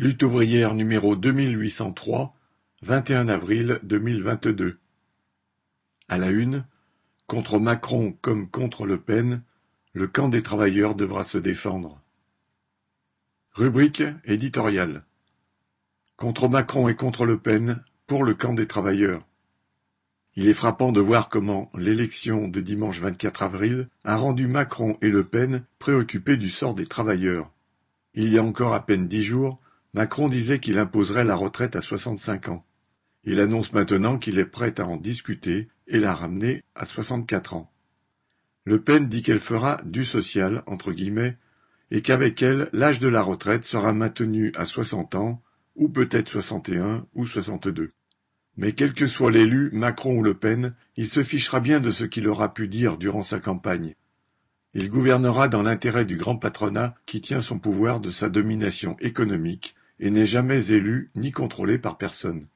Lutte ouvrière numéro deux mille huit cent trois, vingt et un avril deux mille vingt-deux. À la une, contre Macron comme contre Le Pen, le camp des travailleurs devra se défendre. Rubrique éditoriale. Contre Macron et contre Le Pen, pour le camp des travailleurs. Il est frappant de voir comment l'élection de dimanche 24 avril a rendu Macron et Le Pen préoccupés du sort des travailleurs. Il y a encore à peine dix jours, Macron disait qu'il imposerait la retraite à soixante-cinq ans. Il annonce maintenant qu'il est prêt à en discuter et la ramener à soixante-quatre ans. Le Pen dit qu'elle fera du social, entre guillemets, et qu'avec elle, l'âge de la retraite sera maintenu à soixante ans, ou peut-être soixante et un ou soixante-deux. Mais quel que soit l'élu, Macron ou Le Pen, il se fichera bien de ce qu'il aura pu dire durant sa campagne. Il gouvernera dans l'intérêt du grand patronat qui tient son pouvoir de sa domination économique et n'est jamais élu ni contrôlé par personne.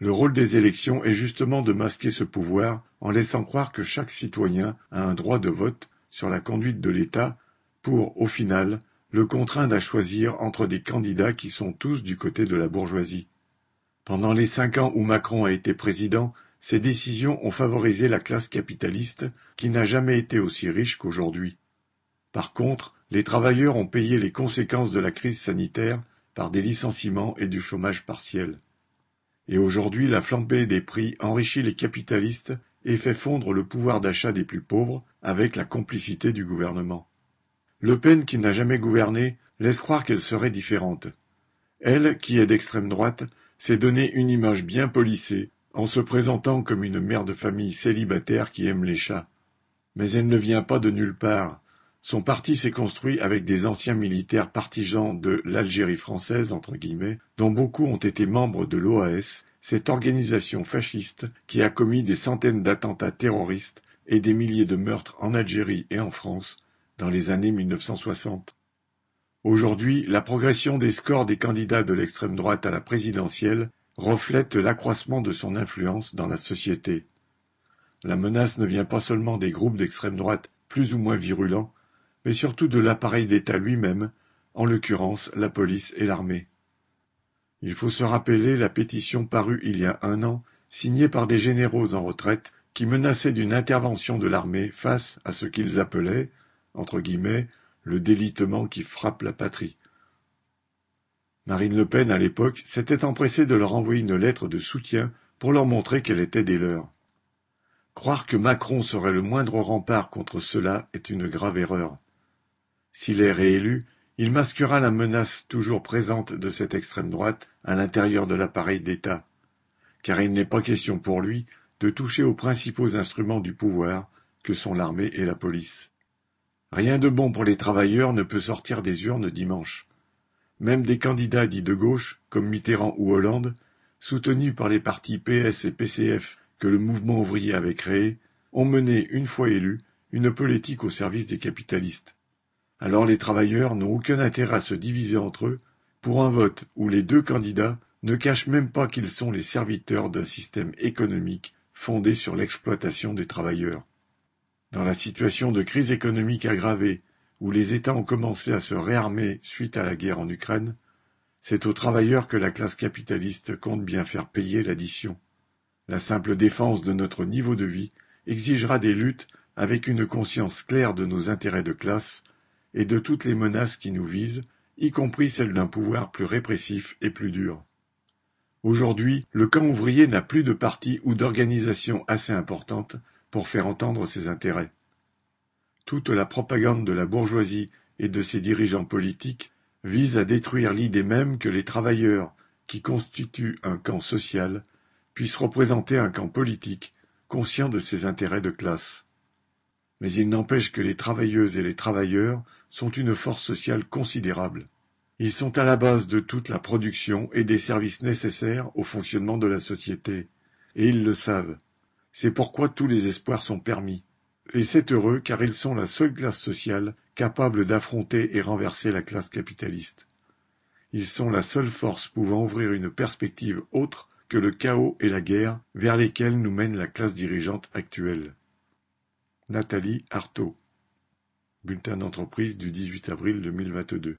Le rôle des élections est justement de masquer ce pouvoir en laissant croire que chaque citoyen a un droit de vote sur la conduite de l'État pour, au final, le contraindre à choisir entre des candidats qui sont tous du côté de la bourgeoisie. Pendant les cinq ans où Macron a été président, ces décisions ont favorisé la classe capitaliste qui n'a jamais été aussi riche qu'aujourd'hui. Par contre, les travailleurs ont payé les conséquences de la crise sanitaire par des licenciements et du chômage partiel. Et aujourd'hui, la flambée des prix enrichit les capitalistes et fait fondre le pouvoir d'achat des plus pauvres avec la complicité du gouvernement. Le Pen, qui n'a jamais gouverné, laisse croire qu'elle serait différente. Elle, qui est d'extrême droite, s'est donné une image bien polissée, en se présentant comme une mère de famille célibataire qui aime les chats. Mais elle ne vient pas de nulle part, son parti s'est construit avec des anciens militaires partisans de l'Algérie française, dont beaucoup ont été membres de l'OAS, cette organisation fasciste qui a commis des centaines d'attentats terroristes et des milliers de meurtres en Algérie et en France dans les années 1960. Aujourd'hui, la progression des scores des candidats de l'extrême droite à la présidentielle reflète l'accroissement de son influence dans la société. La menace ne vient pas seulement des groupes d'extrême droite plus ou moins virulents, mais surtout de l'appareil d'État lui-même, en l'occurrence la police et l'armée. Il faut se rappeler la pétition parue il y a un an, signée par des généraux en retraite, qui menaçaient d'une intervention de l'armée face à ce qu'ils appelaient, entre guillemets, le délitement qui frappe la patrie. Marine Le Pen, à l'époque, s'était empressée de leur envoyer une lettre de soutien pour leur montrer qu'elle était des leurs. Croire que Macron serait le moindre rempart contre cela est une grave erreur. S'il est réélu, il masquera la menace toujours présente de cette extrême droite à l'intérieur de l'appareil d'État, car il n'est pas question pour lui de toucher aux principaux instruments du pouvoir que sont l'armée et la police. Rien de bon pour les travailleurs ne peut sortir des urnes dimanche. Même des candidats dits de gauche, comme Mitterrand ou Hollande, soutenus par les partis PS et PCF que le mouvement ouvrier avait créés, ont mené, une fois élus, une politique au service des capitalistes. Alors les travailleurs n'ont aucun intérêt à se diviser entre eux pour un vote où les deux candidats ne cachent même pas qu'ils sont les serviteurs d'un système économique fondé sur l'exploitation des travailleurs. Dans la situation de crise économique aggravée, où les États ont commencé à se réarmer suite à la guerre en Ukraine, c'est aux travailleurs que la classe capitaliste compte bien faire payer l'addition. La simple défense de notre niveau de vie exigera des luttes avec une conscience claire de nos intérêts de classe et de toutes les menaces qui nous visent, y compris celles d'un pouvoir plus répressif et plus dur. Aujourd'hui, le camp ouvrier n'a plus de parti ou d'organisation assez importante pour faire entendre ses intérêts. Toute la propagande de la bourgeoisie et de ses dirigeants politiques vise à détruire l'idée même que les travailleurs, qui constituent un camp social, puissent représenter un camp politique conscient de ses intérêts de classe. Mais il n'empêche que les travailleuses et les travailleurs sont une force sociale considérable. Ils sont à la base de toute la production et des services nécessaires au fonctionnement de la société. Et ils le savent. C'est pourquoi tous les espoirs sont permis. Et c'est heureux car ils sont la seule classe sociale capable d'affronter et renverser la classe capitaliste. Ils sont la seule force pouvant ouvrir une perspective autre que le chaos et la guerre vers lesquels nous mène la classe dirigeante actuelle. Nathalie Artaud. Bulletin d'entreprise du 18 avril 2022.